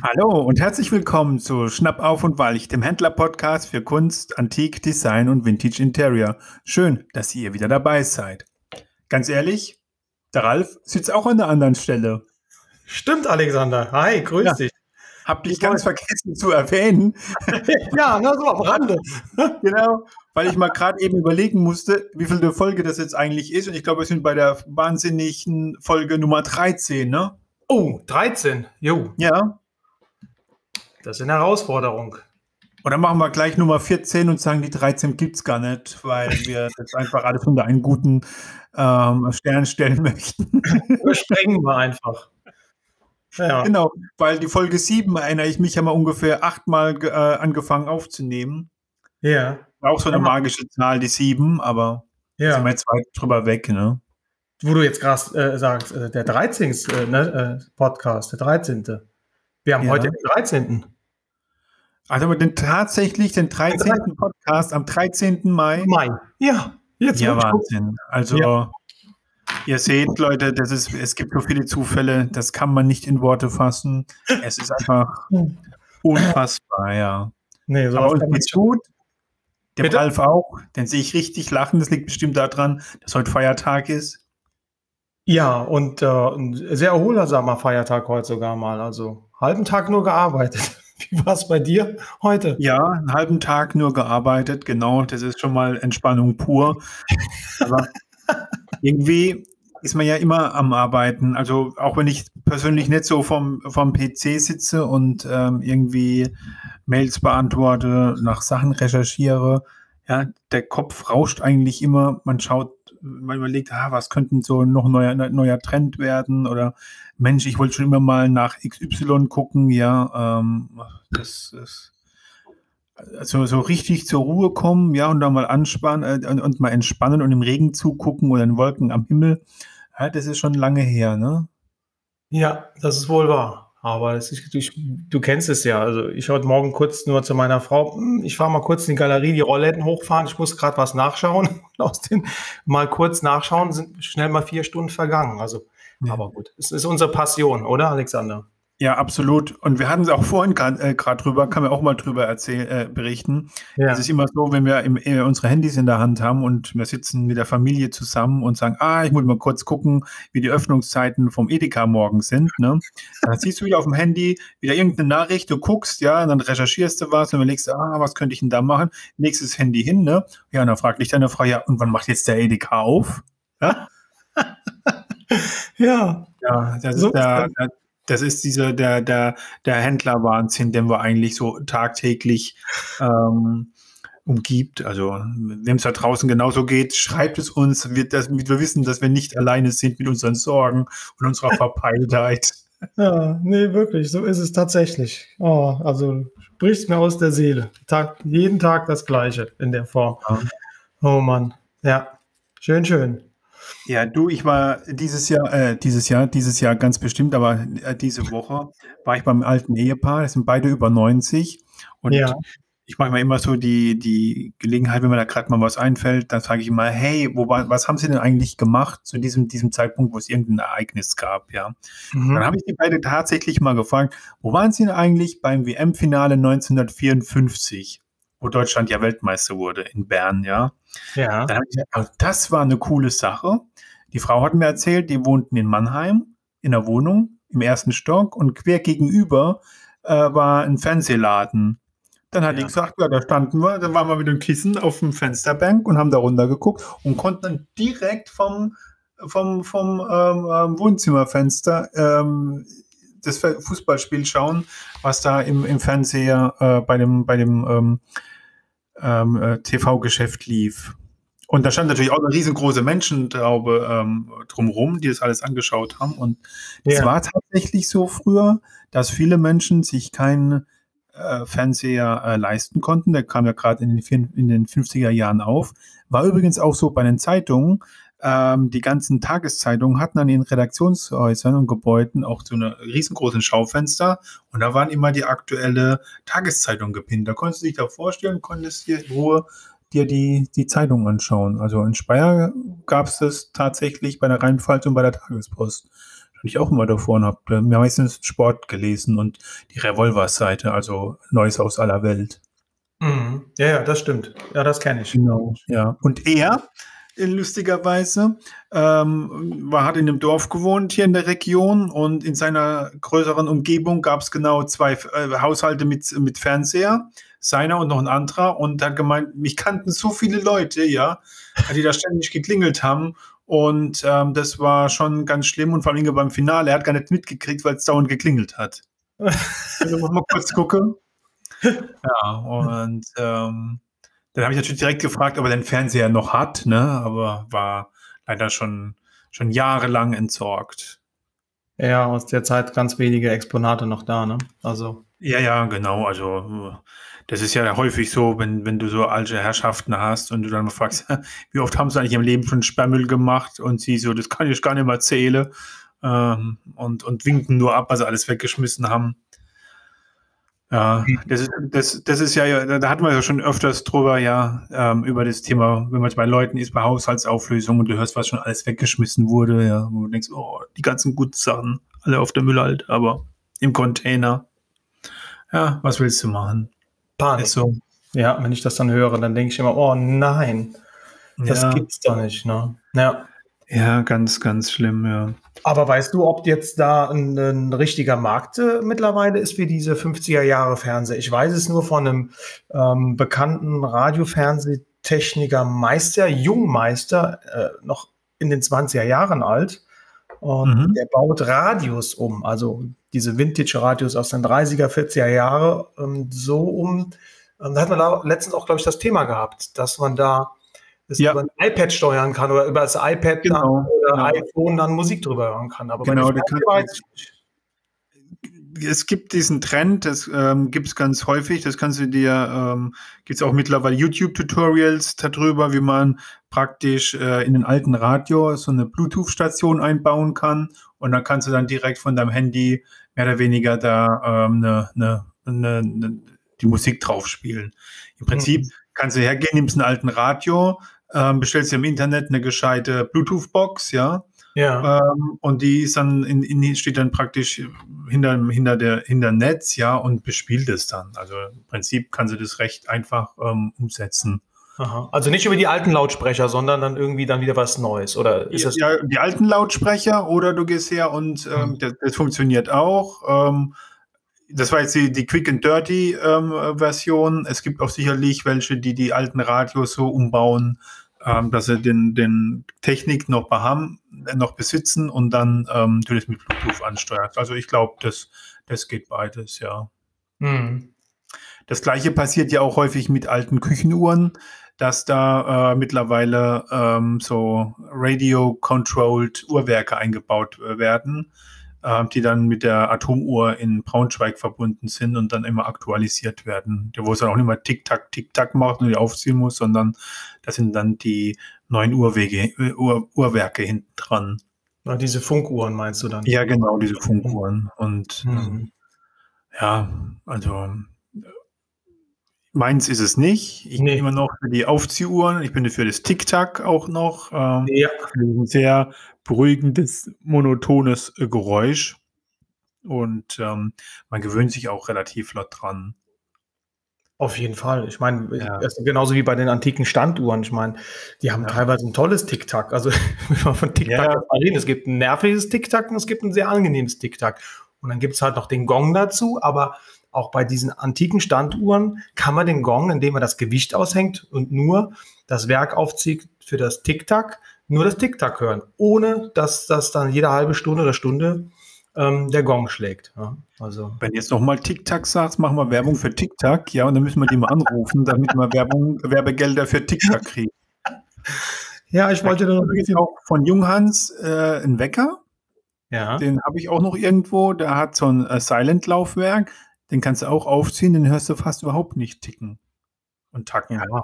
Hallo und herzlich willkommen zu Schnapp auf und Walch, dem Händler-Podcast für Kunst, Antik, Design und Vintage Interior. Schön, dass ihr wieder dabei seid. Ganz ehrlich, der Ralf sitzt auch an der anderen Stelle. Stimmt, Alexander. Hi, grüß ja. dich. Hab dich ganz vergessen zu erwähnen. ja, nur so am Rande. genau, weil ich mal gerade eben überlegen musste, wie viel Folge das jetzt eigentlich ist. Und ich glaube, wir sind bei der wahnsinnigen Folge Nummer 13, ne? Oh, 13. Jo. Ja. Das ist eine Herausforderung. Und dann machen wir gleich Nummer 14 und sagen, die 13 gibt es gar nicht, weil wir das einfach alles unter einen guten ähm, Stern stellen möchten. Überspringen wir einfach. Ja. Genau, weil die Folge 7 erinnere ich mich, haben wir ungefähr achtmal äh, angefangen aufzunehmen. Ja. War auch so eine magische Zahl, die 7, aber ja. sind wir jetzt weit drüber weg, ne? Wo du jetzt gerade äh, sagst, äh, der 13. Äh, ne, äh, Podcast, der 13. Wir haben ja. heute den 13. Also aber den, tatsächlich den 13. Podcast am 13. Mai. Mai. Ja, jetzt Ja, Wahnsinn. Also ja. ihr seht, Leute, das ist, es gibt so viele Zufälle, das kann man nicht in Worte fassen. Es ist einfach unfassbar, ja. Nee, so aber uns geht's gut. Der Bitte? Ralf auch, den sehe ich richtig lachen. Das liegt bestimmt daran, dass heute Feiertag ist. Ja, und äh, ein sehr erholsamer Feiertag heute sogar mal. Also halben Tag nur gearbeitet. Wie war es bei dir heute? Ja, einen halben Tag nur gearbeitet, genau. Das ist schon mal Entspannung pur. Aber irgendwie ist man ja immer am Arbeiten. Also auch wenn ich persönlich nicht so vom, vom PC sitze und ähm, irgendwie Mails beantworte, nach Sachen recherchiere, ja, der Kopf rauscht eigentlich immer. Man schaut man überlegt, ah, was könnten so noch ein neuer, neuer Trend werden oder Mensch, ich wollte schon immer mal nach XY gucken, ja, ähm, das ist also so richtig zur Ruhe kommen, ja, und dann mal anspannen äh, und, und, mal entspannen und im Regen zugucken oder in Wolken am Himmel, ja, das ist schon lange her, ne? Ja, das ist wohl wahr. Aber ist, ich, du kennst es ja. Also ich heute Morgen kurz nur zu meiner Frau, hm, ich fahre mal kurz in die Galerie, die Rollläden hochfahren, ich muss gerade was nachschauen. Aus den mal kurz nachschauen, sind schnell mal vier Stunden vergangen. Also, ja. aber gut, es ist unsere Passion, oder Alexander? Ja, absolut. Und wir hatten es auch vorhin gerade äh, drüber, kann man auch mal drüber erzählen, äh, berichten. Ja. Es ist immer so, wenn wir im, äh, unsere Handys in der Hand haben und wir sitzen mit der Familie zusammen und sagen, ah, ich muss mal kurz gucken, wie die Öffnungszeiten vom Edeka morgen sind. Ne? Dann siehst du wieder auf dem Handy wieder irgendeine Nachricht, du guckst, ja, und dann recherchierst du was und überlegst, ah, was könnte ich denn da machen? Nächstes Handy hin, ne? Ja, und dann fragt dich deine Frau, ja, und wann macht jetzt der Edeka auf? Ja. ja. Ja, das so ist der, der das ist dieser, der, der, der Händlerwahnsinn, den wir eigentlich so tagtäglich ähm, umgibt. Also, wem es da draußen genauso geht, schreibt es uns, wir, das, wir wissen, dass wir nicht alleine sind mit unseren Sorgen und unserer Verpeiltheit. Ja, nee, wirklich, so ist es tatsächlich. Oh, also sprichst mir aus der Seele. Tag, jeden Tag das Gleiche in der Form. Ja. Oh Mann, ja, schön, schön. Ja, du, ich war dieses Jahr, äh, dieses Jahr, dieses Jahr ganz bestimmt, aber äh, diese Woche war ich beim alten Ehepaar, das sind beide über 90 und ja. ich mache mir immer so die, die Gelegenheit, wenn mir da gerade mal was einfällt, dann sage ich immer, hey, wo was haben sie denn eigentlich gemacht zu diesem, diesem Zeitpunkt, wo es irgendein Ereignis gab, ja. Mhm. Dann habe ich die beide tatsächlich mal gefragt, wo waren sie denn eigentlich beim WM-Finale 1954? Wo Deutschland ja Weltmeister wurde in Bern, ja. Ja. Dann ich gesagt, also das war eine coole Sache. Die Frau hat mir erzählt, die wohnten in Mannheim in der Wohnung im ersten Stock und quer gegenüber äh, war ein Fernsehladen. Dann hat ja. die gesagt, ja, da standen wir, dann waren wir mit dem Kissen auf dem Fensterbank und haben da runter geguckt und konnten dann direkt vom, vom, vom ähm, ähm Wohnzimmerfenster ähm, das Fußballspiel schauen, was da im, im Fernseher äh, bei dem, bei dem ähm, ähm, äh, TV-Geschäft lief. Und da stand natürlich auch eine riesengroße Menschentraube ähm, drumherum, die das alles angeschaut haben. Und es ja. war tatsächlich so früher, dass viele Menschen sich keinen äh, Fernseher äh, leisten konnten. Der kam ja gerade in, in, den 50er Jahren auf. War übrigens auch so bei den Zeitungen, ähm, die ganzen Tageszeitungen hatten an ihren Redaktionshäusern und Gebäuden auch so eine riesengroßen Schaufenster und da waren immer die aktuelle Tageszeitung gepinnt. Da konntest du dich da vorstellen, konntest dir in Ruhe dir die, die Zeitung anschauen. Also in Speyer gab es das tatsächlich bei der Rheinpfalz und bei der Tagespost. ich auch immer davor und habe äh, meistens Sport gelesen und die Revolver-Seite, also Neues aus aller Welt. Mhm. Ja, ja, das stimmt. Ja, das kenne ich. Genau, ja. Und er, lustigerweise, ähm, war, hat in einem Dorf gewohnt hier in der Region und in seiner größeren Umgebung gab es genau zwei äh, Haushalte mit, mit Fernseher, seiner und noch ein anderer und hat gemeint, mich kannten so viele Leute, ja, die da ständig geklingelt haben und ähm, das war schon ganz schlimm und vor allem beim Finale, er hat gar nicht mitgekriegt, weil es dauernd geklingelt hat. also mal kurz gucken. Ja, und ähm, dann habe ich natürlich direkt gefragt, ob er den Fernseher noch hat, ne? aber war leider schon, schon jahrelang entsorgt. Ja, aus der Zeit ganz wenige Exponate noch da, ne? Also. Ja, ja, genau. Also das ist ja häufig so, wenn, wenn du so alte Herrschaften hast und du dann mal fragst, wie oft haben sie eigentlich im Leben schon Sperrmüll gemacht und sie so, das kann ich gar nicht mehr zählen ähm, und, und winken nur ab, was sie alles weggeschmissen haben. Ja, das ist, das, das ist ja, da hatten wir ja schon öfters drüber, ja, ähm, über das Thema, wenn man bei Leuten ist, bei Haushaltsauflösung und du hörst, was schon alles weggeschmissen wurde, ja, wo du denkst, oh, die ganzen guten Sachen, alle auf der Müllhalde, aber im Container. Ja, was willst du machen? Panik. so. Ja, wenn ich das dann höre, dann denke ich immer, oh nein, das ja. gibt's doch nicht. Ne? Ja. Ja, ganz, ganz schlimm, ja. Aber weißt du, ob jetzt da ein, ein richtiger Markt äh, mittlerweile ist für diese 50er Jahre Fernseher? Ich weiß es nur von einem ähm, bekannten Radiofernsehtechniker Meister, Jungmeister, äh, noch in den 20er Jahren alt. Und mhm. der baut Radios um, also diese Vintage-Radios aus den 30er, 40er Jahre ähm, so um. Ähm, da hat man da letztens auch, glaube ich, das Thema gehabt, dass man da das ja. über ein iPad steuern kann oder über das iPad genau, oder genau. iPhone dann Musik drüber hören kann. Aber genau, bei kann, weiß es gibt diesen Trend, das ähm, gibt es ganz häufig, das kannst du dir, ähm, gibt es auch mittlerweile YouTube-Tutorials darüber, wie man praktisch äh, in den alten Radio so eine Bluetooth-Station einbauen kann und dann kannst du dann direkt von deinem Handy mehr oder weniger da ähm, ne, ne, ne, ne die Musik drauf spielen. Im Prinzip mhm. kannst du hergehen, nimmst einen alten Radio, ähm, bestellst dir im Internet eine gescheite Bluetooth-Box, ja, ja. Ähm, und die ist dann in, in, steht dann praktisch hinter, hinter der hinter Netz, ja, und bespielt es dann. Also im Prinzip kann sie das recht einfach ähm, umsetzen. Aha. Also nicht über die alten Lautsprecher, sondern dann irgendwie dann wieder was Neues, oder ist das? Ja, die alten Lautsprecher oder du gehst her und ähm, mhm. das, das, funktioniert auch. Ähm, das war jetzt die, die Quick and Dirty ähm, Version. Es gibt auch sicherlich welche, die die alten Radios so umbauen, ähm, dass sie den, den Technik noch haben, noch besitzen und dann ähm, natürlich mit Bluetooth ansteuert. Also ich glaube, das, das geht beides, ja. Mhm. Das gleiche passiert ja auch häufig mit alten Küchenuhren, dass da äh, mittlerweile ähm, so Radio-controlled Uhrwerke eingebaut äh, werden äh, die dann mit der Atomuhr in Braunschweig verbunden sind und dann immer aktualisiert werden. Wo es dann auch nicht mehr Tick-Tack, Tick-Tack macht und die aufziehen muss, sondern das sind dann die neuen Uhrwege, äh, Uhr, Uhrwerke hinten dran. Ja, diese Funkuhren meinst du dann? Ja, genau, diese Funkuhren. Und mhm. ähm, ja, also Meins ist es nicht. Ich nee. bin immer noch für die Aufziehuhren. Ich bin für das Tick-Tack auch noch. Ähm, ja. Ein sehr beruhigendes, monotones Geräusch. Und ähm, man gewöhnt sich auch relativ flott dran. Auf jeden Fall. Ich meine, ja. genauso wie bei den antiken Standuhren. Ich meine, die haben ja. teilweise ein tolles Tick-Tack. Also, wenn man von Tick-Tack ja. reden, es gibt ein nerviges Tick-Tack und es gibt ein sehr angenehmes Tick-Tack. Und dann gibt es halt noch den Gong dazu, aber auch bei diesen antiken Standuhren kann man den Gong, indem man das Gewicht aushängt und nur das Werk aufzieht für das Tick-Tack, nur das Tick-Tack hören, ohne dass das dann jede halbe Stunde oder Stunde ähm, der Gong schlägt. Ja, also. Wenn du jetzt nochmal Tick-Tack sagst, machen wir Werbung für Tick-Tack, ja, und dann müssen wir die mal anrufen, damit wir Werbung, Werbegelder für Tick-Tack kriegen. Ja, ich wollte dann auch von Junghans äh, einen Wecker. Ja. Den habe ich auch noch irgendwo. Der hat so ein äh, Silent-Laufwerk. Den kannst du auch aufziehen, den hörst du fast überhaupt nicht ticken und tacken. Ja.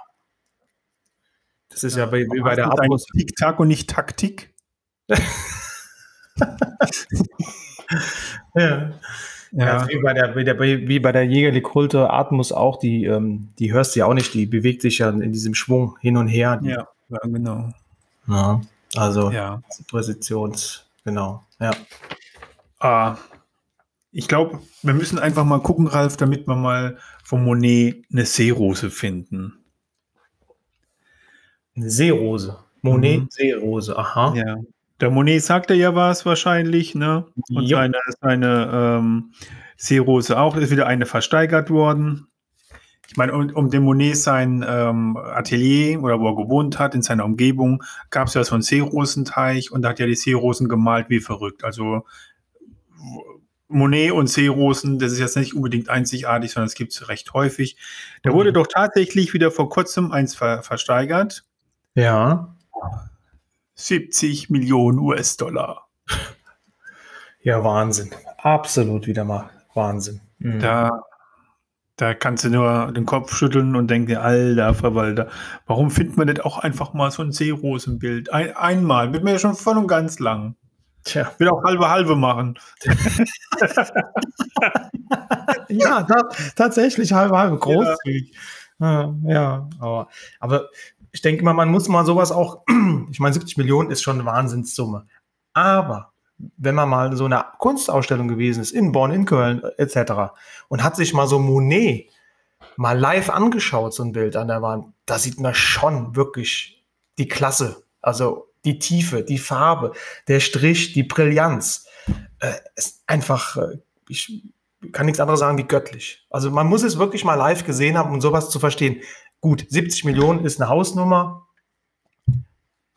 Das ist ja, ja bei, wie bei der Abos. Tick-Tack und nicht Taktik. ja. Ja. Also wie, bei der, wie, der, wie bei der Jägerlich-Kulte Atmos auch, die, ähm, die hörst du ja auch nicht, die bewegt sich ja in diesem Schwung hin und her. Ja, ja genau. Ja, also ja. Präzisions, genau, ja. Ah, ich glaube, wir müssen einfach mal gucken, Ralf, damit wir mal von Monet eine Seerose finden. Eine Seerose. Monet, mhm. Seerose, aha. Ja. Der Monet sagte ja was wahrscheinlich, ne? Und jo. seine, seine ähm, Seerose auch. Ist wieder eine versteigert worden. Ich meine, um, um den Monet sein ähm, Atelier oder wo er gewohnt hat, in seiner Umgebung, gab es ja so einen Seerosenteich und da hat ja die Seerosen gemalt wie verrückt. Also Monet und Seerosen, das ist jetzt nicht unbedingt einzigartig, sondern es gibt es recht häufig. Da wurde mhm. doch tatsächlich wieder vor kurzem eins ver versteigert. Ja. 70 Millionen US-Dollar. Ja, Wahnsinn. Absolut wieder mal Wahnsinn. Mhm. Da, da kannst du nur den Kopf schütteln und denken, alter Verwalter, warum findet man nicht auch einfach mal so ein Seerosenbild? Ein, einmal, wird mir ja schon voll und ganz lang. Tja. Will auch halbe halbe machen. ja, da, tatsächlich halbe halbe großzügig. Ja. ja, aber, aber ich denke mal, man muss mal sowas auch, ich meine, 70 Millionen ist schon eine Wahnsinnssumme. Aber wenn man mal so eine Kunstausstellung gewesen ist, in Bonn, in Köln etc. und hat sich mal so Monet mal live angeschaut, so ein Bild an der Wand, da sieht man schon wirklich die Klasse. Also die Tiefe, die Farbe, der Strich, die Brillanz. Äh, ist einfach, äh, ich kann nichts anderes sagen wie göttlich. Also man muss es wirklich mal live gesehen haben, um sowas zu verstehen. Gut, 70 Millionen ist eine Hausnummer.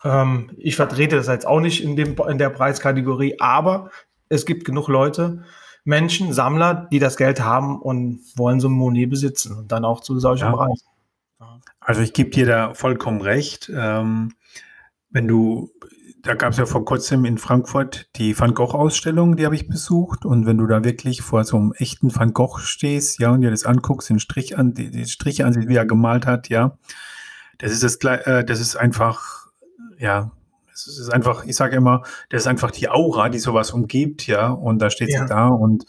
Ähm, ich vertrete das jetzt auch nicht in, dem, in der Preiskategorie, aber es gibt genug Leute, Menschen, Sammler, die das Geld haben und wollen so ein Monet besitzen und dann auch zu solchen ja. Preisen. Also ich gebe dir da vollkommen recht. Ähm, wenn du, da gab es ja vor kurzem in Frankfurt die Van Gogh-Ausstellung, die habe ich besucht. Und wenn du da wirklich vor so einem echten Van Gogh stehst, ja, und dir das anguckst, den Strich an, die, die Striche an sich, wie er gemalt hat, ja, das ist das, äh, das ist einfach, ja, das ist einfach, ich sage immer, das ist einfach die Aura, die sowas umgibt, ja, und da steht ja. sie da und,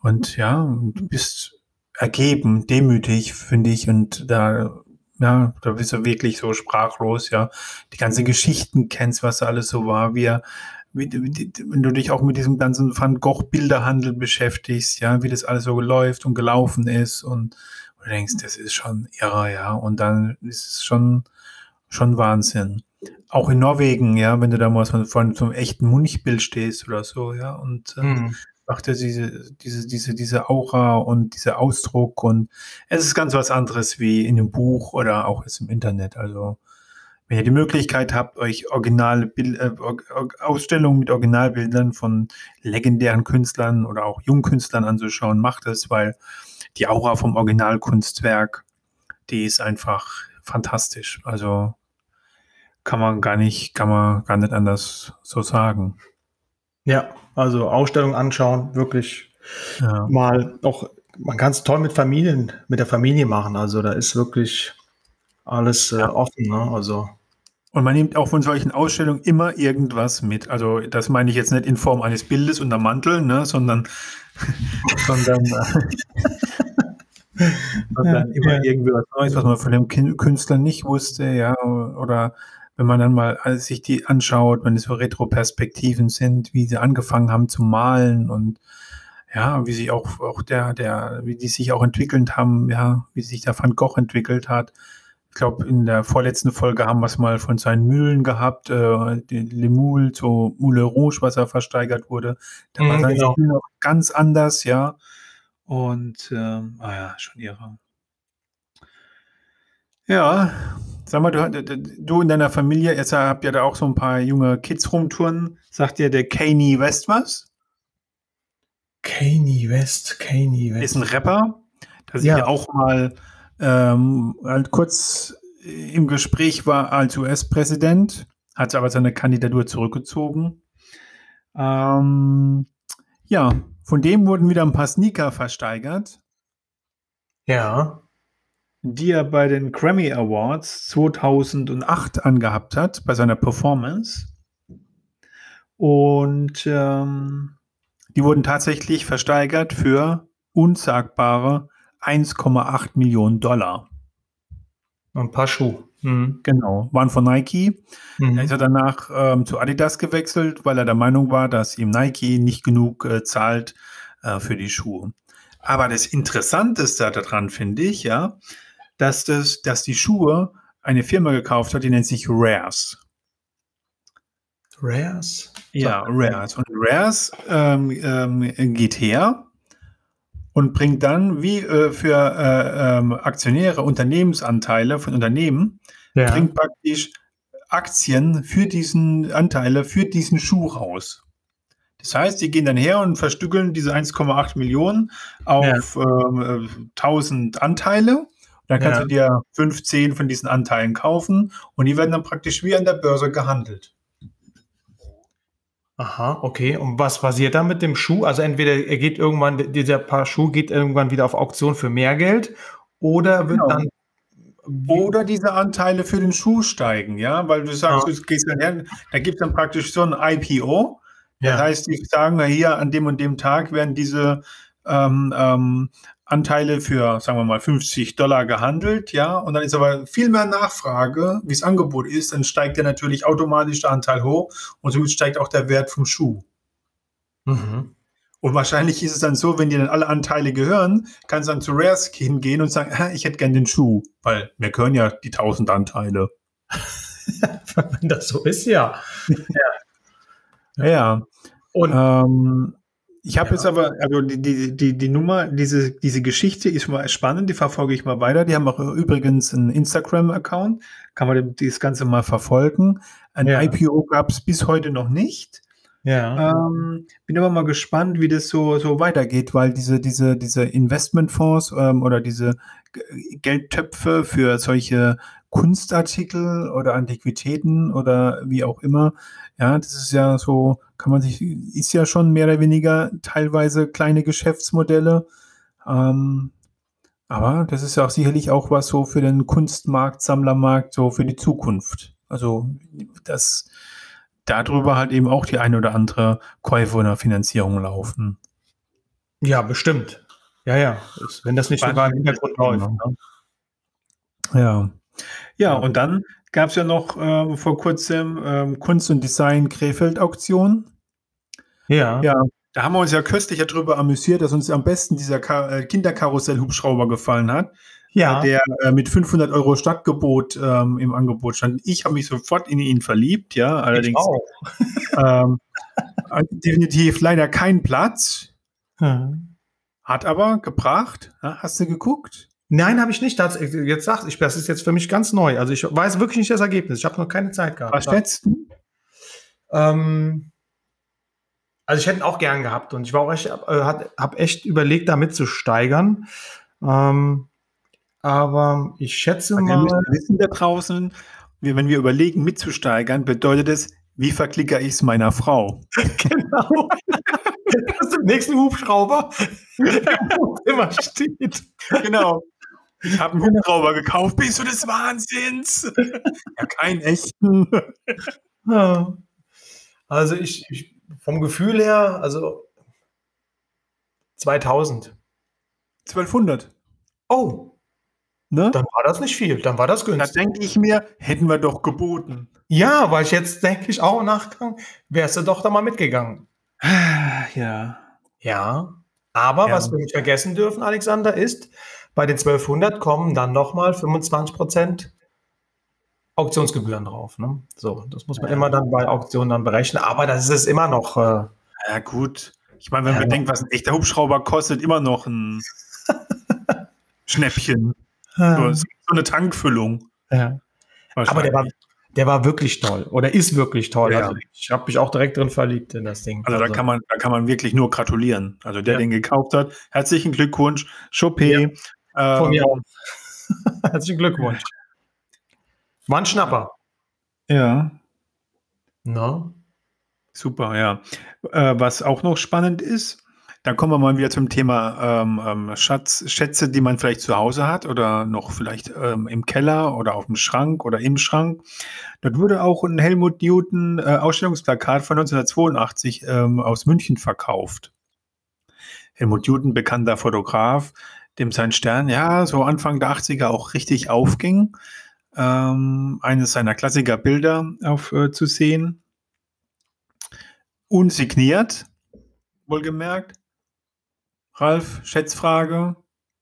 und ja, du bist ergeben, demütig, finde ich, und da ja, da bist du wirklich so sprachlos, ja. Die ganzen Geschichten kennst, was da alles so war, wie er, wenn du dich auch mit diesem ganzen Van Gogh Bilderhandel beschäftigst, ja, wie das alles so läuft und gelaufen ist und du denkst, das ist schon irre, ja. Und dann ist es schon, schon Wahnsinn. Auch in Norwegen, ja, wenn du da mal so einem echten Munchbild stehst oder so, ja, und äh, mhm macht er diese, diese, diese, diese Aura und dieser Ausdruck und es ist ganz was anderes wie in einem Buch oder auch jetzt im Internet. Also wenn ihr die Möglichkeit habt, euch originale Bild, äh, Ausstellungen mit Originalbildern von legendären Künstlern oder auch Jungkünstlern anzuschauen, macht es, weil die Aura vom Originalkunstwerk, die ist einfach fantastisch. Also kann man gar nicht, kann man gar nicht anders so sagen. Ja, also Ausstellung anschauen, wirklich ja. mal auch, man kann es toll mit Familien, mit der Familie machen. Also da ist wirklich alles äh, offen. Ne? Also und man nimmt auch von solchen Ausstellungen immer irgendwas mit. Also das meine ich jetzt nicht in Form eines Bildes unter Mantel, ne, sondern, sondern, äh, sondern ja, immer ja. irgendwie was Neues, was man von dem Künstler nicht wusste, ja, oder wenn man dann mal sich die anschaut, wenn es so Retroperspektiven sind, wie sie angefangen haben zu malen und ja, wie sich auch, auch der, der, wie die sich auch entwickelt haben, ja, wie sich der Van Gogh entwickelt hat. Ich glaube, in der vorletzten Folge haben wir es mal von seinen Mühlen gehabt, äh, Le Moule, so Moule Rouge, was er versteigert wurde. Da war mhm, sein genau. Stil noch ganz anders, ja. Und, ähm, ah ja, schon ihre. Ja, Sag mal, du, du in deiner Familie, jetzt habt ihr da auch so ein paar junge Kids rumtouren. Sagt dir der Kanye West was? Kanye West, Kanye West. Ist ein Rapper, der sich ja. auch mal ähm, halt kurz im Gespräch war als US-Präsident, hat aber seine Kandidatur zurückgezogen. Ähm, ja, von dem wurden wieder ein paar Sneaker versteigert. Ja die er bei den Grammy Awards 2008 angehabt hat, bei seiner Performance. Und ähm, die wurden tatsächlich versteigert für unsagbare 1,8 Millionen Dollar. Ein paar Schuhe. Mhm. Genau, waren von Nike. Mhm. Er ist danach ähm, zu Adidas gewechselt, weil er der Meinung war, dass ihm Nike nicht genug äh, zahlt äh, für die Schuhe. Aber das Interessanteste daran finde ich, ja, dass, das, dass die Schuhe eine Firma gekauft hat, die nennt sich Rares. Rares? Ja, Rares. Und Rares ähm, ähm, geht her und bringt dann, wie äh, für äh, ähm, Aktionäre Unternehmensanteile von Unternehmen, ja. bringt praktisch Aktien für diesen Anteile, für diesen Schuh raus. Das heißt, die gehen dann her und verstückeln diese 1,8 Millionen auf ja. ähm, 1000 Anteile. Dann kannst ja. du dir 15 von diesen Anteilen kaufen und die werden dann praktisch wie an der Börse gehandelt. Aha, okay. Und was passiert dann mit dem Schuh? Also entweder er geht irgendwann, dieser Paar Schuh geht irgendwann wieder auf Auktion für mehr Geld oder wird genau. dann oder diese Anteile für den Schuh steigen, ja, weil du sagst, ja. du gehst dann her, da gibt es dann praktisch so ein IPO. Ja. Das heißt, die sagen, na hier an dem und dem Tag werden diese ähm, ähm, Anteile für, sagen wir mal, 50 Dollar gehandelt, ja, und dann ist aber viel mehr Nachfrage, wie das Angebot ist, dann steigt ja natürlich automatisch der Anteil hoch und somit steigt auch der Wert vom Schuh. Mhm. Und wahrscheinlich ist es dann so, wenn dir dann alle Anteile gehören, kannst du dann zu Rares hingehen und sagen, ich hätte gern den Schuh, weil mir gehören ja die 1000 Anteile. wenn das so ist, ja. ja. ja. Und ähm, ich habe ja. jetzt aber, also die, die, die, die Nummer, diese, diese Geschichte ist mal spannend, die verfolge ich mal weiter. Die haben auch übrigens einen Instagram-Account, kann man das Ganze mal verfolgen. Ein ja. IPO gab es bis heute noch nicht. Ja. Ähm, bin aber mal gespannt, wie das so, so weitergeht, weil diese, diese, diese Investmentfonds ähm, oder diese Geldtöpfe für solche Kunstartikel oder Antiquitäten oder wie auch immer, ja, das ist ja so, kann man sich, ist ja schon mehr oder weniger teilweise kleine Geschäftsmodelle. Ähm, aber das ist ja auch sicherlich auch was so für den Kunstmarkt, Sammlermarkt, so für die Zukunft. Also, dass darüber halt eben auch die eine oder andere Käufe oder Finanzierung laufen. Ja, bestimmt. Ja, ja. Wenn das nicht sogar im Hintergrund läuft. Ne? Ja. Ja, und dann gab es ja noch äh, vor kurzem ähm, Kunst und Design Krefeld Auktion. Ja. Ja, da haben wir uns ja köstlich darüber amüsiert, dass uns am besten dieser äh, Kinderkarussell-Hubschrauber gefallen hat. Ja. Der äh, mit 500 Euro Stadtgebot ähm, im Angebot stand. Ich habe mich sofort in ihn verliebt, ja. Allerdings ähm, definitiv leider kein Platz. Hm. Hat aber gebracht. Ja, hast du geguckt? Nein, habe ich nicht. Das, jetzt sagt ich, das ist jetzt für mich ganz neu. Also ich weiß wirklich nicht das Ergebnis. Ich habe noch keine Zeit gehabt. Was schätzt du? Ähm, also ich hätte ihn auch gern gehabt und ich war auch echt, äh, habe echt überlegt, damit zu steigern. Ähm, aber ich schätze mal. Wir müssen wissen da draußen, wenn wir überlegen, mitzusteigern, bedeutet es, wie verklicke ich es meiner Frau? genau. das ist im nächsten Hubschrauber, der immer steht. Genau. Ich habe einen Hubschrauber gekauft. Bist du des Wahnsinns? ja, keinen echten. Also ich, ich, vom Gefühl her, also 2000. 1200. Oh. Ne? Dann war das nicht viel, dann war das günstig. Da denke ich mir, hätten wir doch geboten. Ja, weil ich jetzt denke ich auch nachgegangen, wärst du doch da mal mitgegangen. Ja. Ja. Aber ja. was wir nicht vergessen dürfen, Alexander, ist, bei den 1200 kommen dann nochmal 25 Prozent Auktionsgebühren drauf. Ne? So, das muss man ja. immer dann bei Auktionen dann berechnen. Aber das ist immer noch. Äh, ja, gut. Ich meine, wenn ja. man denkt, was ein echter Hubschrauber kostet, immer noch ein Schnäppchen. So, so, eine Tankfüllung. Ja. Aber der war, der war wirklich toll oder ist wirklich toll. Ja. Also ich habe mich auch direkt drin verliebt in das Ding. Also, also, da kann man, da kann man wirklich nur gratulieren. Also der, ja. den gekauft hat, herzlichen Glückwunsch, Chopin. Von mir auch. herzlichen Glückwunsch. War ein Schnapper. Ja. Na? Super, ja. Äh, was auch noch spannend ist, dann kommen wir mal wieder zum Thema ähm, ähm, Schatz, Schätze, die man vielleicht zu Hause hat oder noch vielleicht ähm, im Keller oder auf dem Schrank oder im Schrank. Dort wurde auch ein Helmut Newton äh, Ausstellungsplakat von 1982 ähm, aus München verkauft. Helmut Newton, bekannter Fotograf, dem sein Stern ja so Anfang der 80er auch richtig aufging. ähm, eines seiner Klassikerbilder auf, äh, zu sehen. Unsigniert, wohlgemerkt. Ralf, Schätzfrage.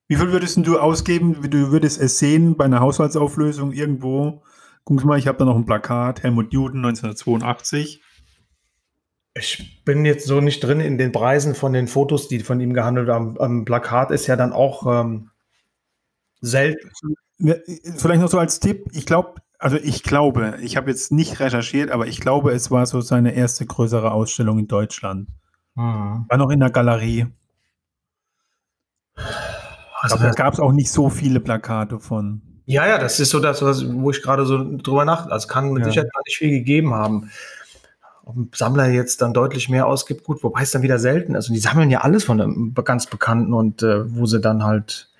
Wie viel würdest du ausgeben, du würdest es sehen bei einer Haushaltsauflösung irgendwo? Guck mal, ich habe da noch ein Plakat, Helmut Newton 1982. Ich bin jetzt so nicht drin in den Preisen von den Fotos, die von ihm gehandelt haben. Am Plakat ist ja dann auch ähm, selten. Vielleicht noch so als Tipp, ich glaube, also ich glaube, ich habe jetzt nicht recherchiert, aber ich glaube, es war so seine erste größere Ausstellung in Deutschland. Mhm. War noch in der Galerie. Also da gab es auch nicht so viele Plakate von. Ja, ja, das ist so das, was, wo ich gerade so drüber nach. Also kann mit ja. Sicherheit gar nicht viel gegeben haben. Ob ein Sammler jetzt dann deutlich mehr ausgibt, gut, wobei es dann wieder selten ist. Und die sammeln ja alles von einem ganz Bekannten und äh, wo sie dann halt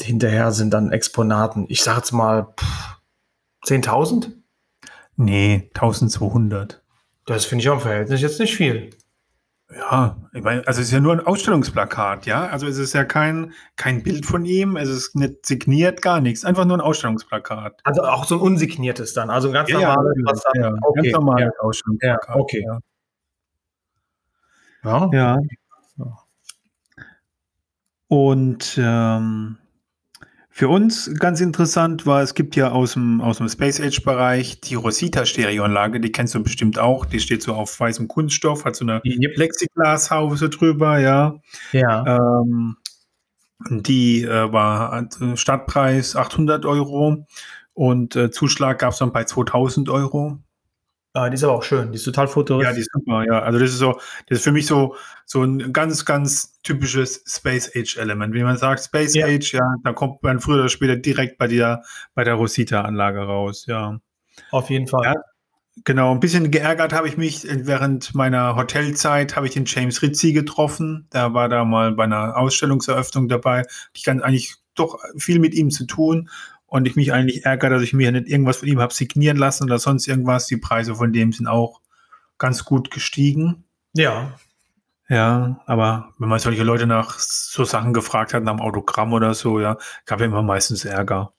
hinterher sind dann Exponaten. Ich sag jetzt mal 10.000? Nee, 1200. Das finde ich auch im Verhältnis jetzt nicht viel. Ja, ich meine, also es ist ja nur ein Ausstellungsplakat, ja. Also es ist ja kein, kein Bild von ihm, es ist nicht signiert, gar nichts. Einfach nur ein Ausstellungsplakat. Also auch so ein unsigniertes dann, also ein ganz ja, normales, was dann, ja, okay. ganz normales ja. Ausstellungsplakat. Ja, okay. Ja. ja. Und ähm, für uns ganz interessant war, es gibt ja aus dem, aus dem Space Age Bereich die Rosita Stereoanlage, die kennst du bestimmt auch, die steht so auf weißem Kunststoff, hat so eine yep. Plexiglashaube drüber, ja. Ja. Ähm, die äh, war Startpreis 800 Euro und äh, Zuschlag gab es dann bei 2000 Euro. Ah, die ist aber auch schön. Die ist total futuristisch. Ja, die ist super, ja. Also das ist so, das ist für mich so, so ein ganz, ganz typisches Space Age Element. Wenn man sagt Space ja. Age, ja, dann kommt man früher oder später direkt bei der, bei der Rosita-Anlage raus, ja. Auf jeden Fall. Ja, genau. Ein bisschen geärgert habe ich mich während meiner Hotelzeit, habe ich den James Ritzi getroffen. Der war da mal bei einer Ausstellungseröffnung dabei. Ich kann eigentlich doch viel mit ihm zu tun und ich mich eigentlich ärgere, dass ich mir nicht irgendwas von ihm habe signieren lassen oder sonst irgendwas. Die Preise von dem sind auch ganz gut gestiegen. Ja. Ja, aber wenn man solche Leute nach so Sachen gefragt hat, nach einem Autogramm oder so, ja, gab ja immer meistens Ärger.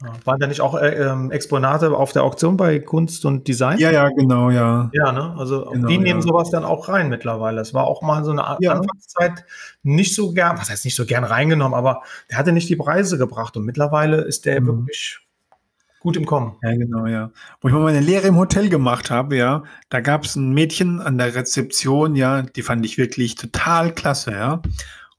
Waren da nicht auch äh, ähm, Exponate auf der Auktion bei Kunst und Design? Ja, ja, genau, ja. Ja, ne? Also genau, die nehmen ja. sowas dann auch rein mittlerweile. Es war auch mal so eine ja. Anfangszeit nicht so gern, was heißt nicht so gern reingenommen, aber der hatte nicht die Preise gebracht und mittlerweile ist der mhm. wirklich gut im Kommen. Ja, genau, ja. Wo ich mal meine Lehre im Hotel gemacht habe, ja, da gab es ein Mädchen an der Rezeption, ja, die fand ich wirklich total klasse, ja.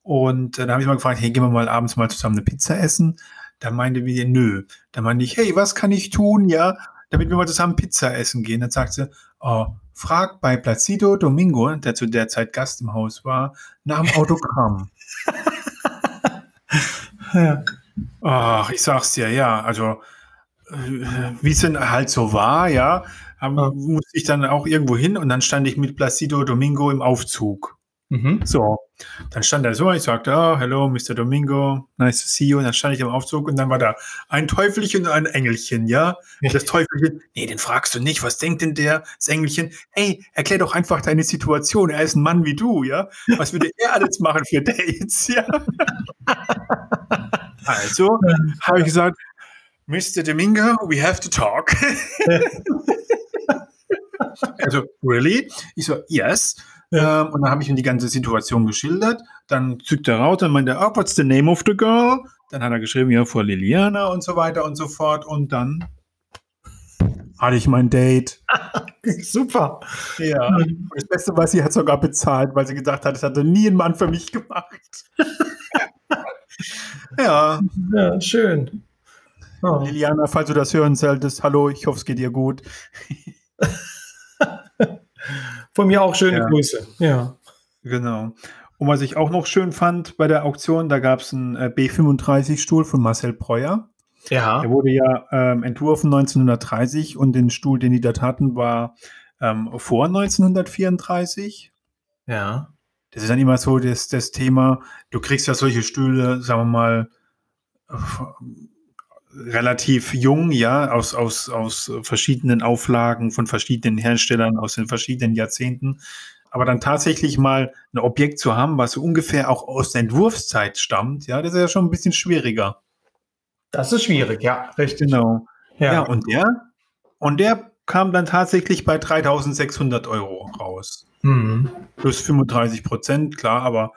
Und äh, da habe ich mal gefragt, hey, gehen wir mal abends mal zusammen eine Pizza essen. Da meinte wir, nö. Da meinte ich, hey, was kann ich tun, ja, damit wir mal zusammen Pizza essen gehen? Dann sagt sie, oh, frag bei Placido Domingo, der zu der Zeit Gast im Haus war, nach dem Autogramm. ja. Ach, ich sag's dir, ja, also äh, wie es denn halt so war, ja, musste ich dann auch irgendwo hin und dann stand ich mit Placido Domingo im Aufzug. Mhm. So, dann stand er so, ich sagte, oh, hello, Mr. Domingo, nice to see you. Und dann stand ich im Aufzug und dann war da ein Teufelchen und ein Engelchen, ja. Das Teufelchen, nee, den fragst du nicht, was denkt denn der? Das Engelchen, hey, erklär doch einfach deine Situation. Er ist ein Mann wie du, ja. Was würde er alles machen für Dates, ja? also habe ich gesagt, Mr. Domingo, we have to talk. also, really? Ich so, yes. Ähm, und dann habe ich ihm die ganze Situation geschildert. Dann zückt er raus und meinte, oh, what's the name of the girl? Dann hat er geschrieben, ja, vor Liliana und so weiter und so fort. Und dann hatte ich mein Date. Super. Ja. Und das Beste war, sie hat sogar bezahlt, weil sie gedacht hat, es hatte nie ein Mann für mich gemacht. ja. Ja, schön. Oh. Liliana, falls du das hören solltest, hallo, ich hoffe, es geht dir gut. Von mir auch schöne ja. Grüße. Ja. Genau. Und was ich auch noch schön fand bei der Auktion, da gab es einen äh, B35-Stuhl von Marcel Breuer. Ja. Der wurde ja ähm, entworfen 1930 und den Stuhl, den die dort hatten, war ähm, vor 1934. Ja. Das ist dann immer so das, das Thema, du kriegst ja solche Stühle, sagen wir mal, relativ jung, ja, aus, aus, aus verschiedenen Auflagen von verschiedenen Herstellern aus den verschiedenen Jahrzehnten. Aber dann tatsächlich mal ein Objekt zu haben, was so ungefähr auch aus der Entwurfszeit stammt, ja, das ist ja schon ein bisschen schwieriger. Das ist schwierig, ja, richtig. Genau. Ja. Ja, und der, und der kam dann tatsächlich bei 3600 Euro raus. Mhm. Plus 35 Prozent, klar, aber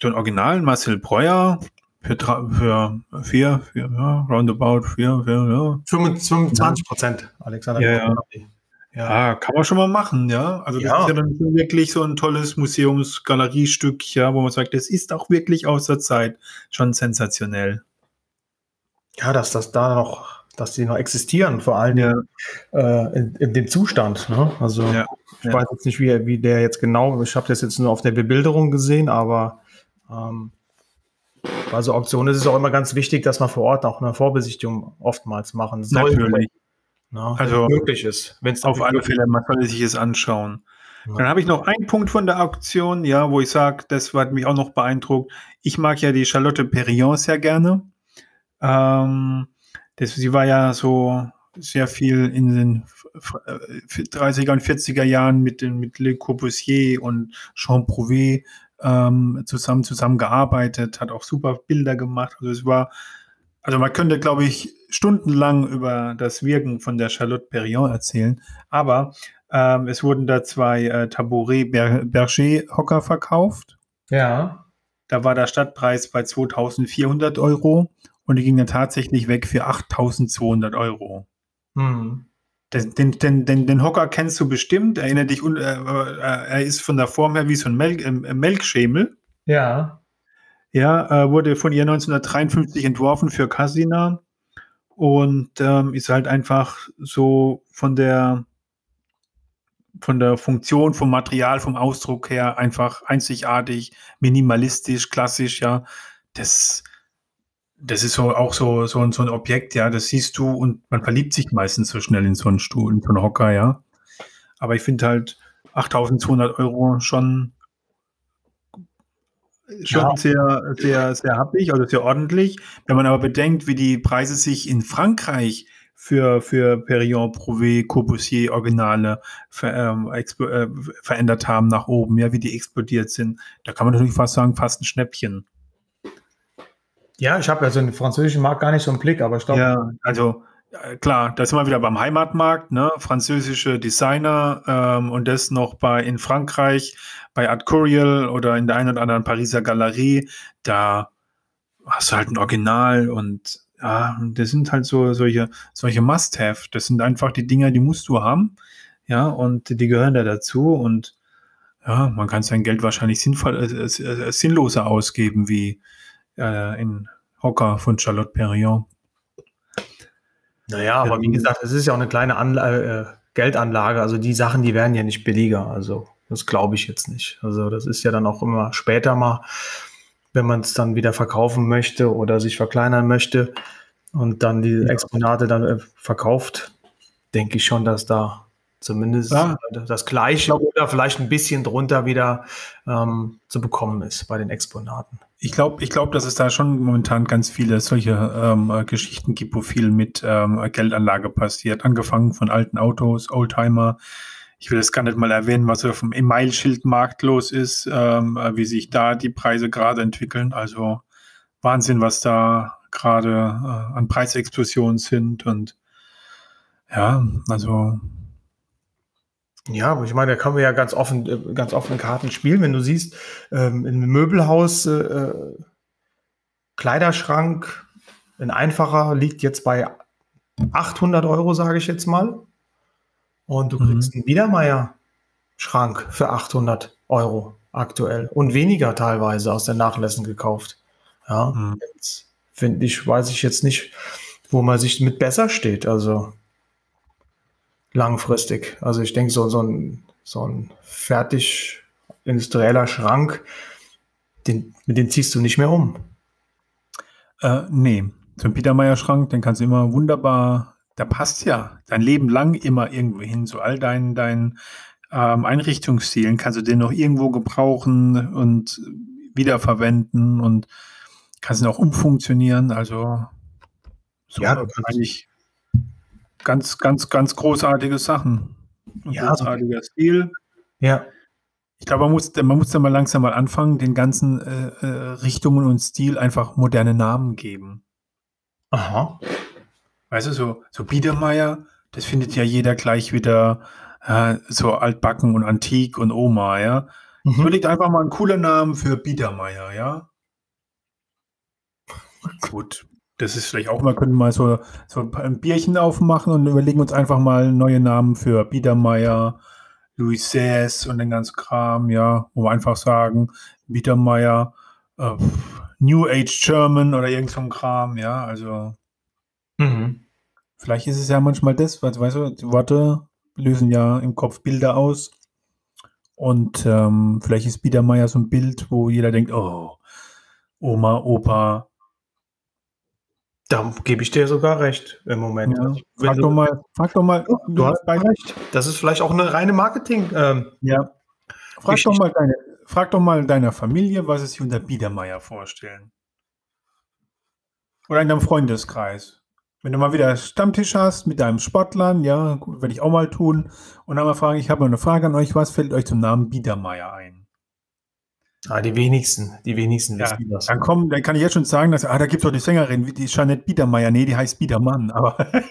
so ein Original Marcel Breuer für, für vier, vier, ja, roundabout vier, vier, ja. 25 Prozent, Alexander. Ja, ja. ja. Kann man schon mal machen, ja. Also das Ja. ist ja dann wirklich so ein tolles Museumsgaleriestück, ja, wo man sagt, das ist auch wirklich aus der Zeit schon sensationell. Ja, dass das da noch, dass die noch existieren, vor allem Ja, äh, in, in dem Zustand. Ne? Also ja, ich weiß jetzt nicht, wie, wie der jetzt genau, ich habe das jetzt nur auf der Bebilderung gesehen, aber ähm, bei so Auktionen ist es auch immer ganz wichtig, dass man vor Ort auch eine Vorbesichtigung oftmals machen soll. Natürlich. Ne? Also- möglich ist. Wenn es Auf alle Fälle, man sollte sich es anschauen. Dann habe ich noch einen Punkt von der Auktion, ja, wo ich sage, das hat mich auch noch beeindruckt. Ich mag ja die Charlotte Perriand sehr gerne. Ähm, das, sie war ja so sehr viel in den f- f- 30er und 40er Jahren mit, den, mit Le Corbusier und Jean Prouvé ähm, zusammen zusammengearbeitet, hat auch super Bilder gemacht. Also es war, also man könnte, glaube ich, stundenlang über das Wirken von der Charlotte Perriand erzählen, aber ähm, es wurden da zwei äh, Tabouret Ber Berger Hocker verkauft. Ja. Da war der Stadtpreis bei 2400 Euro und die gingen tatsächlich weg für 8200 Euro. Hm. Den, den, den, den, Hocker kennst du bestimmt, erinnert dich, äh, äh, er ist von der Form her wie so ein Melk, äh, Melkschemel. Ja. Ja, äh, wurde von ihr 1953 entworfen für Casina und ähm, ist halt einfach so von der von der Funktion, vom Material, vom Ausdruck her einfach einzigartig, minimalistisch, klassisch, ja. Das, das ist so auch so, so, ein- so ein Objekt, ja, das siehst du und man verliebt sich meistens so schnell in so einen Stuhl, in so einen Hocker, ja. Aber ich finde halt 8200 Euro schon, schon Ja. sehr, sehr, sehr happig, also sehr ordentlich. Wenn man aber bedenkt, wie die Preise sich in Frankreich für, für Perriand, Prouvé, Corbusier Originale ver, ähm, äh, verändert haben nach oben, ja, wie die explodiert sind, da kann man natürlich fast sagen, fast ein Schnäppchen. Ja, ich habe also den französischen Markt gar nicht so im Blick, aber ich glaube, Ja, also äh, klar, da sind wir wieder beim Heimatmarkt, ne? Französische Designer ähm, und das noch bei in Frankreich bei Art Curiel oder in der einen oder anderen Pariser Galerie, da hast du halt ein Original und ja, das sind halt so solche solche Must-have. Das sind einfach die Dinger, die musst du haben, ja, und die gehören da dazu und ja, man kann sein Geld wahrscheinlich sinnvoll, äh, äh, äh, sinnloser ausgeben wie äh, in Hocker von Charlotte Perriand. Naja, aber wie gesagt, es ist ja auch eine kleine Anla äh, Geldanlage. Also die Sachen, die werden ja nicht billiger. Also das glaube ich jetzt nicht. Also das ist ja dann auch immer später mal, wenn man es dann wieder verkaufen möchte oder sich verkleinern möchte und dann die Exponate dann äh, verkauft, denke ich schon, dass da zumindest Ja. das Gleiche oder vielleicht ein bisschen drunter wieder ähm, zu bekommen ist bei den Exponaten. Ich glaube, ich glaub, dass es da schon momentan ganz viele solche ähm, äh, Geschichten gibt, wo viel mit ähm, Geldanlage passiert. Angefangen von alten Autos, Oldtimer. Ich will das gar nicht mal erwähnen, was auf dem E-Mail-Schildmarkt los ist, ähm, äh, wie sich da die Preise gerade entwickeln. Also Wahnsinn, was da gerade äh, an Preisexplosionen sind. Und ja, also Ja, aber ich meine, da kann man ja ganz offen, äh, ganz offene Karten spielen. Wenn du siehst, ähm, einem Möbelhaus, äh, äh, Kleiderschrank, ein einfacher liegt jetzt bei 800 Euro, sage ich jetzt mal. Und du Mhm. kriegst einen Biedermeier-Schrank für 800 Euro aktuell und weniger teilweise aus den Nachlässen gekauft. Ja, Mhm. finde ich, weiß ich jetzt nicht, wo man sich mit besser steht. Also langfristig. Also ich denke, so, so, ein, so ein fertig industrieller Schrank, den, mit dem ziehst du nicht mehr um. Äh, nee, so ein Biedermeier-Schrank, den kannst du immer wunderbar, der passt ja dein Leben lang immer irgendwo hin. So all deinen dein, ähm, Einrichtungsstilen kannst du den noch irgendwo gebrauchen und wiederverwenden und kannst ihn auch umfunktionieren. Also so Ja, du kannst- eigentlich ganz, ganz, ganz großartige Sachen. Ein Ja, großartiger Stil. Ja, Ich glaube, man muss, man muss da mal langsam mal anfangen, den ganzen äh, äh, Richtungen und Stil einfach moderne Namen geben. Aha. Weißt du, so, so Biedermeier, das findet ja jeder gleich wieder äh, so altbacken und antik und Oma, ja. Mhm. Überlegt einfach mal einen coolen Namen für Biedermeier, ja. Gut, das ist vielleicht auch mal, können wir mal so, so ein Bierchen aufmachen und überlegen uns einfach mal neue Namen für Biedermeier, Louis Sess und den ganzen Kram, ja, wo wir einfach sagen, Biedermeier, äh, New Age German oder irgend so ein Kram, ja, also mhm. vielleicht ist es ja manchmal das, weil, weißt du, die Worte lösen ja im Kopf Bilder aus und ähm, vielleicht ist Biedermeier so ein Bild, wo jeder denkt, oh, Oma, Opa, da gebe ich dir sogar recht im Moment. Ja. Frag, doch mal, frag doch mal, du hast bei recht. Das ist vielleicht auch eine reine Marketing. Ähm, ja. Frag doch, mal deine, frag doch mal deiner Familie, was sie sich unter Biedermeier vorstellen. Oder in deinem Freundeskreis. Wenn du mal wieder Stammtisch hast mit deinem Sportlern, ja, werde ich auch mal tun. Und dann mal fragen, ich habe mal eine Frage an euch, was fällt euch zum Namen Biedermeier ein? Ah, die wenigsten, die wenigsten ja, wissen das. Dann, komm, dann kann ich jetzt schon sagen, dass, ah, da gibt es doch die Sängerin, die Jeanette Biedermeier. Nee, die heißt Biedermann, aber.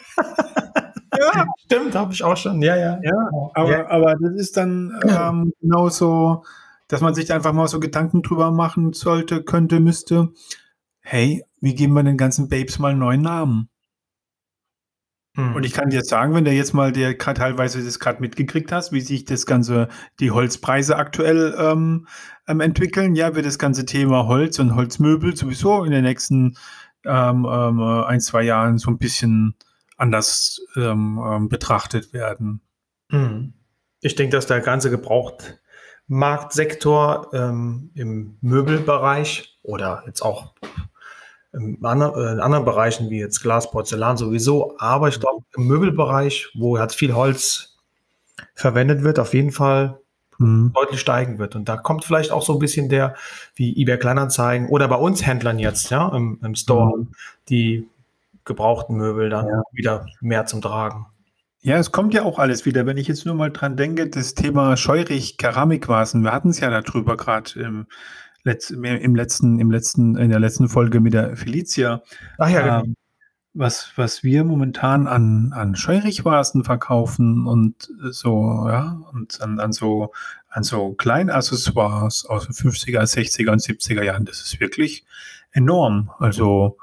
ja, stimmt, habe ich auch schon, ja, ja. Ja, aber, ja. aber das ist dann ähm, genauso, dass man sich einfach mal so Gedanken drüber machen sollte, könnte, müsste. Hey, wie geben wir den ganzen Babes mal einen neuen Namen? Mhm. Und ich kann dir sagen, wenn du jetzt mal der teilweise das gerade mitgekriegt hast, wie sich das ganze, die Holzpreise aktuell ähm, ähm, entwickeln, ja, wird das ganze Thema Holz und Holzmöbel sowieso in den nächsten ähm, ähm, ein, zwei Jahren so ein bisschen anders ähm, ähm, betrachtet werden. Mhm. Ich denke, dass der ganze Gebrauchtmarktsektor im Möbelbereich oder jetzt auch in, anderen, in anderen Bereichen wie jetzt Glas, Porzellan sowieso, aber ich glaube im Möbelbereich, wo halt viel Holz verwendet wird, auf jeden Fall mhm. deutlich steigen wird. Und da kommt vielleicht auch so ein bisschen der, wie eBay Kleinanzeigen oder bei uns Händlern jetzt, ja, im, im Store, mhm. die gebrauchten Möbel dann ja. wieder mehr zum Tragen. Ja, es kommt ja auch alles wieder. Wenn ich jetzt nur mal dran denke, das Thema Scheurich, Keramikvasen, wir hatten es ja darüber gerade im letzt, im letzten, im letzten, in der letzten Folge mit der Felicia. Ach ja, genau. Ähm, was, was wir momentan an, an Scheurichvasen verkaufen und so, ja, und an, an so, an so Kleinaccessoires aus den 50er, 60er und 70er Jahren, das ist wirklich enorm. Also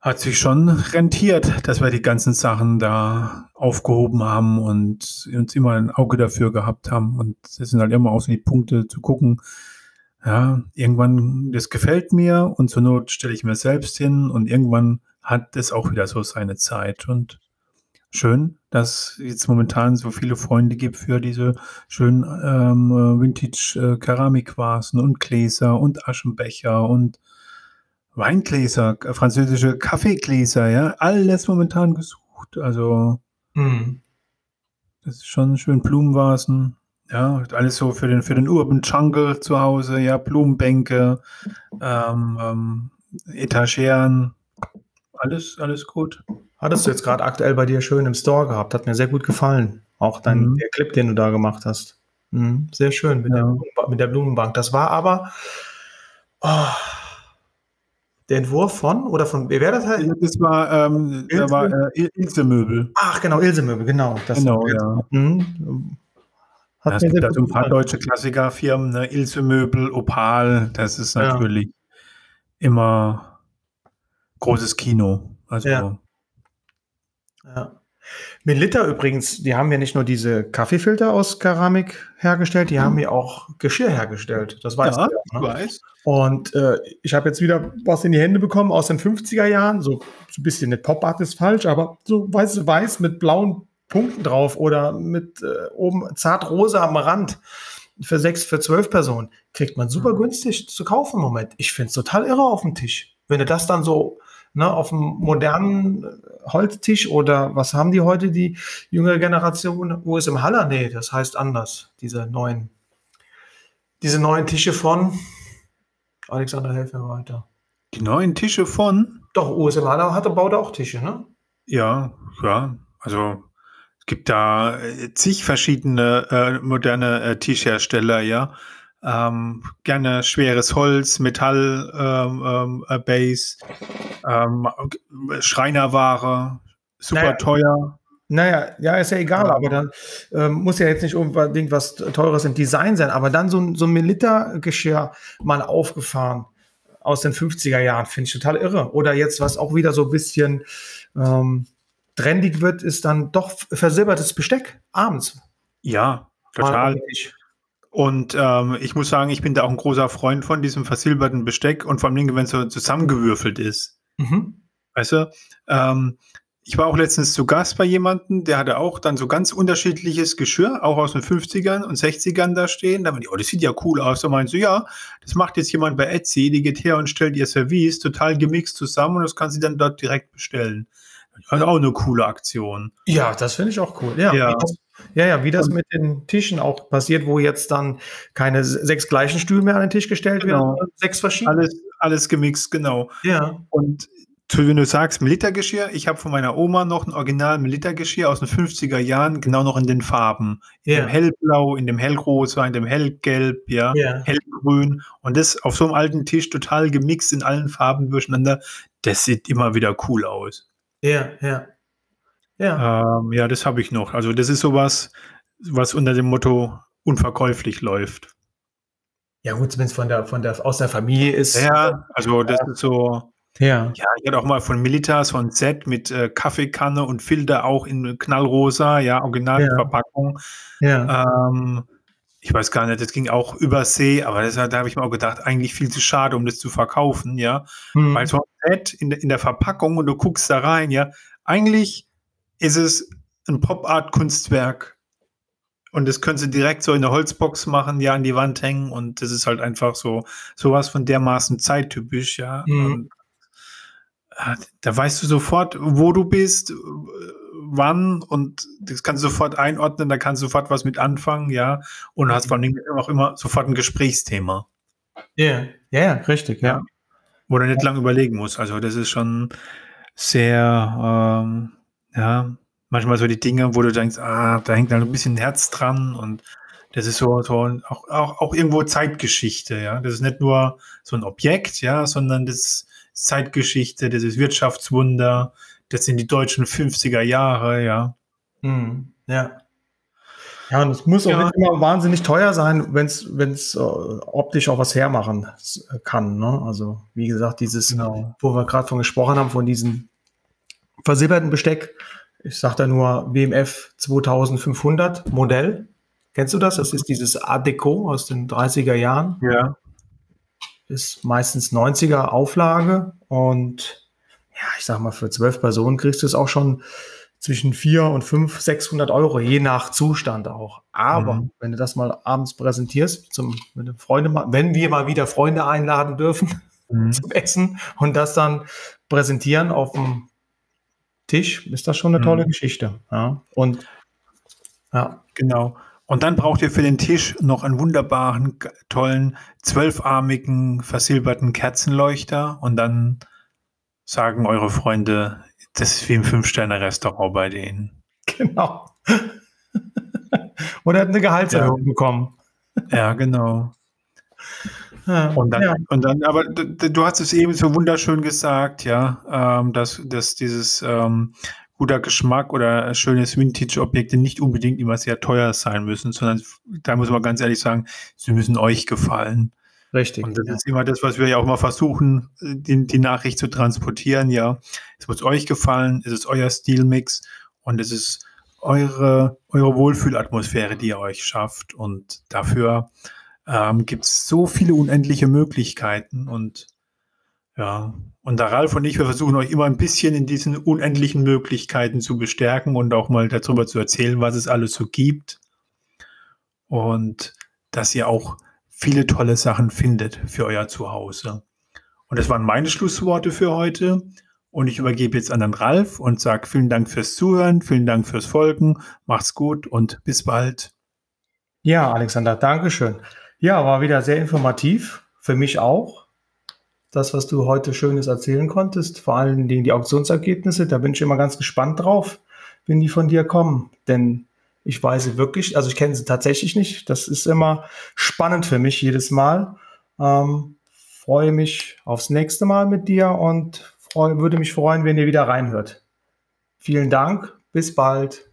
hat sich schon rentiert, dass wir die ganzen Sachen da aufgehoben haben und uns immer ein Auge dafür gehabt haben. Und das sind halt immer auch so die Punkte zu gucken, ja, irgendwann, das gefällt mir und zur Not stelle ich mir selbst hin und irgendwann hat es auch wieder so seine Zeit und schön, dass es jetzt momentan so viele Freunde gibt für diese schönen ähm, Vintage-Keramikvasen äh, und Gläser und Aschenbecher und Weingläser, äh, französische Kaffeegläser, ja, alles momentan gesucht. Also, mhm. das ist schon schön Blumenvasen. Ja, alles so für den, für den Urban Jungle zu Hause, ja, Blumenbänke, ähm, ähm, Etageren, alles, alles gut. Hattest du jetzt gerade aktuell bei dir schön im Store gehabt, hat mir sehr gut gefallen. Auch dein mhm. der Clip, den du da gemacht hast. Mhm, sehr schön mit, ja. der mit, der Blumenbank. Das war aber oh, der Entwurf von oder von wer das halt? Das war, ähm, Ilse? war äh, Ilse Möbel. Ach genau, Ilse Möbel, genau. Das genau, ja. Mh, hat ja, es gibt da so ein paar deutsche Klassikerfirmen, ne? Ilse Möbel, Opal, das ist natürlich ja. immer großes Kino. Also, ja. ja. Melita übrigens, die haben ja nicht nur diese Kaffeefilter aus Keramik hergestellt, die mhm. haben ja auch Geschirr hergestellt. Das weißt ja, du. Ja, ne? weiß. Und äh, ich habe jetzt wieder was in die Hände bekommen aus den 50er Jahren. So, so ein bisschen eine Pop-Art ist falsch, aber so weiß, weiß mit blauen Punkten drauf oder mit äh, oben zart rosa am Rand für sechs, für zwölf Personen, kriegt man super mhm. günstig zu kaufen im Moment. Ich finde es total irre auf dem Tisch. Wenn du das dann so ne, auf dem modernen äh, Holztisch oder was haben die heute, die jüngere Generation, wo ist im Haller? Nee, das heißt anders, diese neuen, diese neuen Tische von Alexander, helf mir weiter. Die neuen Tische von? Doch, USM Haller hatte, baut auch Tische, ne? Ja, ja, also gibt da äh, zig verschiedene äh, moderne äh, Tischhersteller, ja. Ähm, gerne schweres Holz, Metall, ähm, ähm, äh, Base, ähm, Schreinerware, super Naja. teuer. Naja, ja, ist ja egal, aber dann ähm, muss ja jetzt nicht unbedingt was Teures im Design sein, aber dann so ein, so ein Milita-Geschirr mal aufgefahren aus den 50er Jahren, finde ich total irre. Oder jetzt, was auch wieder so ein bisschen ähm, trendig wird, ist dann doch versilbertes Besteck abends. Ja, total. Und ähm, ich muss sagen, ich bin da auch ein großer Freund von diesem versilberten Besteck und vor allem, wenn es so zusammengewürfelt ist. Mhm. Weißt du? Ähm, ich war auch letztens zu Gast bei jemandem, der hatte auch dann so ganz unterschiedliches Geschirr, auch aus den 50ern und 60ern da stehen. Da meinte ich, oh, das sieht ja cool aus. Da meinte so, ja, das macht jetzt jemand bei Etsy, die geht her und stellt ihr Service total gemixt zusammen und das kann sie dann dort direkt bestellen. Ist auch eine coole Aktion. Ja, das finde ich auch cool. Ja, Ja. Wie das, ja, ja, wie das mit den Tischen auch passiert, wo jetzt dann keine sechs gleichen Stühle mehr an den Tisch gestellt Genau. werden, sechs verschiedene. Alles, alles gemixt, genau. Ja. Und zu- wenn du sagst Militergeschirr, ich habe von meiner Oma noch ein Original Militergeschirr aus den 50er Jahren, genau noch in den Farben. In Ja. dem hellblau, in dem hellrosa, in dem hellgelb, ja, Ja. hellgrün. Und das auf so einem alten Tisch total gemixt in allen Farben durcheinander. Das sieht immer wieder cool aus. Ja, ja. Ja. Ähm, ja, das habe ich noch. Also das ist sowas, was unter dem Motto unverkäuflich läuft. Ja, gut, wenn es von der, von der, aus der Familie ist. Ja, also das ist so. Ja. Ja, ich hatte auch mal von Militas ein Set mit äh, Kaffeekanne und Filter auch in knallrosa, ja, Originalverpackung. Ja. Ähm, ich weiß gar nicht, das ging auch über See, aber das, da habe ich mir auch gedacht, eigentlich viel zu schade, um das zu verkaufen, ja. Hm. Weil so ein Set in, der- in der Verpackung und du guckst da rein, ja. Eigentlich ist es ein Pop-Art-Kunstwerk. Und das können sie direkt so in der Holzbox machen, ja, an die Wand hängen. Und das ist halt einfach so, sowas von dermaßen zeittypisch, ja. Mhm. Da weißt du sofort, wo du bist, wann und das kannst du sofort einordnen, da kannst du sofort was mit anfangen, ja. Und hast vor allem auch immer sofort ein Gesprächsthema, ja. Ja, ja, richtig, ja. wo du nicht lang überlegen musst. Also das ist schon sehr, ähm, ja, manchmal so die Dinge, wo du denkst, ah, da hängt dann ein bisschen Herz dran und das ist so, so auch, auch, auch irgendwo Zeitgeschichte, ja. Das ist nicht nur so ein Objekt, ja, sondern das ist Zeitgeschichte, das ist Wirtschaftswunder, das sind die deutschen 50er Jahre, ja. Hm. Ja. Ja, und es muss auch Ja. nicht immer wahnsinnig teuer sein, wenn es äh, optisch auch was hermachen s- kann. Ne? Also, wie gesagt, dieses, Genau. wo wir gerade von gesprochen haben, von diesem versilberten Besteck. Ich sage da nur BMF 2500 Modell. Kennst du das? Das ist dieses Art Deco aus den 30er Jahren. Ja. Ist meistens 90er Auflage und ja, ich sag mal, für zwölf Personen kriegst du es auch schon zwischen 400 und 500, 600 Euro, je nach Zustand auch. Aber Mhm. wenn du das mal abends präsentierst, zum, wenn, Freunde wenn wir mal wieder Freunde einladen dürfen Mhm. zum Essen und das dann präsentieren auf dem Tisch, ist das schon eine Mhm. tolle Geschichte. Ja. Und ja, Genau. Und dann braucht ihr für den Tisch noch einen wunderbaren, tollen, zwölfarmigen, versilberten Kerzenleuchter. Und dann sagen eure Freunde, das ist wie im Fünf-Sterne-Restaurant bei denen. genau. Oder hat eine Gehaltserhöhung bekommen. Ja, genau. Ja. Und dann, ja. und dann, aber du hast es eben so wunderschön gesagt, ja, ähm, dass, dass dieses ähm, guter Geschmack oder schönes Vintage-Objekte nicht unbedingt immer sehr teuer sein müssen, sondern da muss man ganz ehrlich sagen, sie müssen euch gefallen. Richtig. Und das ist immer das, was wir ja auch mal versuchen, die, die Nachricht zu transportieren, ja. Es muss euch gefallen, es ist euer Stilmix und es ist eure, eure Wohlfühlatmosphäre, die ihr euch schafft. Und dafür ähm, gibt es so viele unendliche Möglichkeiten. Und ja, und der Ralf und ich, wir versuchen euch immer ein bisschen in diesen unendlichen Möglichkeiten zu bestärken und auch mal darüber zu erzählen, was es alles so gibt. Und dass ihr auch viele tolle Sachen findet für euer Zuhause. Und das waren meine Schlussworte für heute. Und ich übergebe jetzt an den Ralf und sage vielen Dank fürs Zuhören, vielen Dank fürs Folgen, macht's gut und bis bald. Ja, Alexander, Dankeschön. Ja, war wieder sehr informativ. Für mich auch. Das, was du heute Schönes erzählen konntest, vor allen Dingen die Auktionsergebnisse, da bin ich immer ganz gespannt drauf, wenn die von dir kommen. Denn Ich weiß sie wirklich, also ich kenne sie tatsächlich nicht. Das ist immer spannend für mich jedes Mal. Ähm, freue mich aufs nächste Mal mit dir und freu, würde mich freuen, wenn ihr wieder reinhört. Vielen Dank, bis bald.